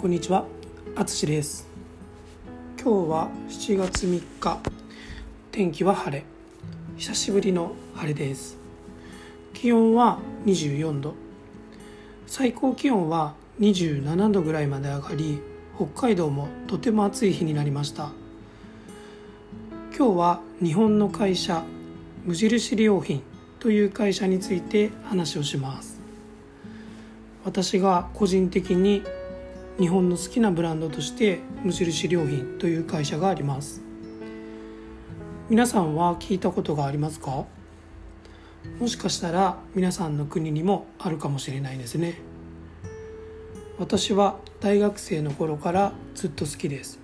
こんにちは、あつしです。今日は7月3日、天気は晴れ。久しぶりの晴れです。気温は24度。最高気温は27度ぐらいまで上がり、北海道もとても暑い日になりました。今日は日本の会社、無印良品という会社について話をします。私が個人的に日本の好きなブランドとして無印良品という会社があります。皆さんは聞いたことがありますか？もしかしたら皆さんの国にもあるかもしれないですね。私は大学生の頃からずっと好きです。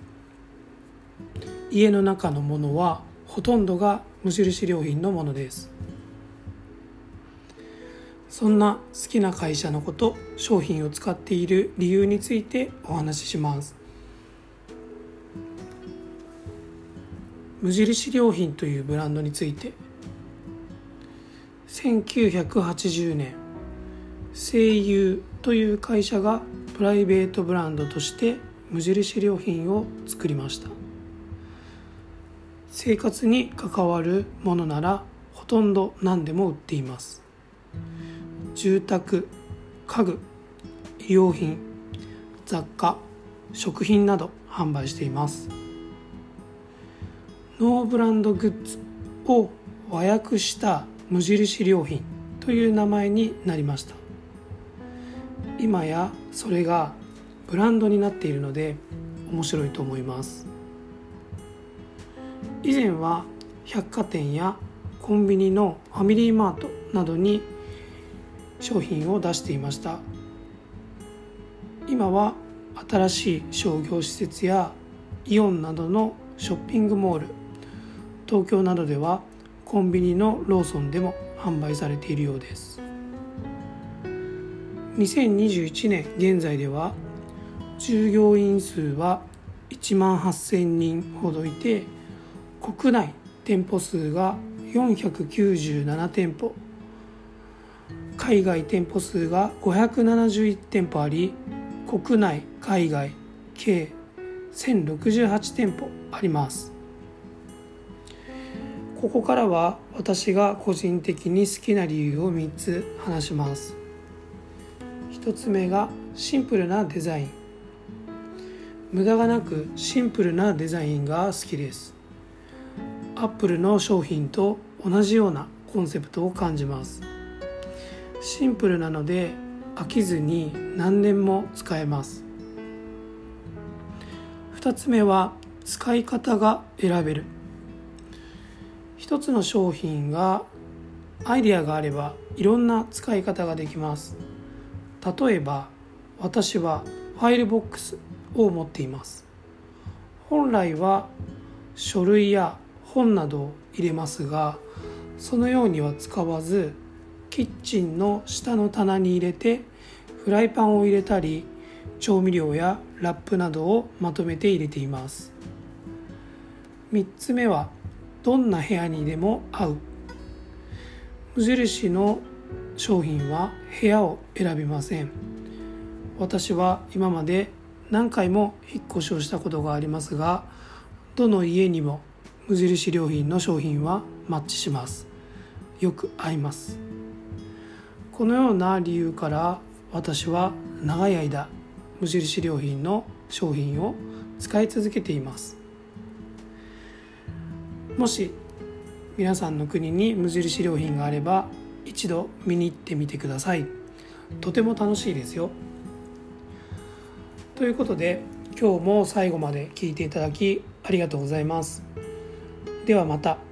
家の中のものはほとんどが無印良品のものです。そんな好きな会社のこと商品を使っている理由についてお話しします。無印良品というブランドについて。1980年声優という会社がプライベートブランドとして無印良品を作りました。生活に関わるものならほとんど何でも売っています。住宅家具衣料品雑貨食品など販売しています。ノーブランドグッズを和訳した無印良品という名前になりました。今やそれがブランドになっているので面白いと思います。以前は百貨店やコンビニのファミリーマートなどに商品を出していました。今は新しい商業施設やイオンなどのショッピングモール東京などではコンビニのローソンでも販売されているようです。2021年現在では従業員数は1万8000人ほどいて国内店舗数が497店舗。海外店舗数が571店舗あり国内海外計1068店舗あります。ここからは私が個人的に好きな理由を3つ話します。1つ目がシンプルなデザイン。無駄がなくシンプルなデザインが好きです。アップルの商品と同じようなコンセプトを感じます。シンプルなので飽きずに何年も使えます。2つ目は使い方が選べる。一つの商品がアイデアがあればいろんな使い方ができます。例えば私はファイルボックスを持っています。本来は書類や本などを入れますがそのようには使わずキッチンの下の棚に入れてフライパンを入れたり調味料やラップなどをまとめて入れています。3つ目はどんな部屋にでも合う。無印の商品は部屋を選びません。私は今まで何回も引っ越しをしたことがありますがどの家にも無印良品の商品はマッチします。よく合います。このような理由から私は長い間無印良品の商品を使い続けています。もし皆さんの国に無印良品があれば一度見に行ってみてください。とても楽しいですよ。ということで今日も最後まで聞いていただきありがとうございます。ではまた。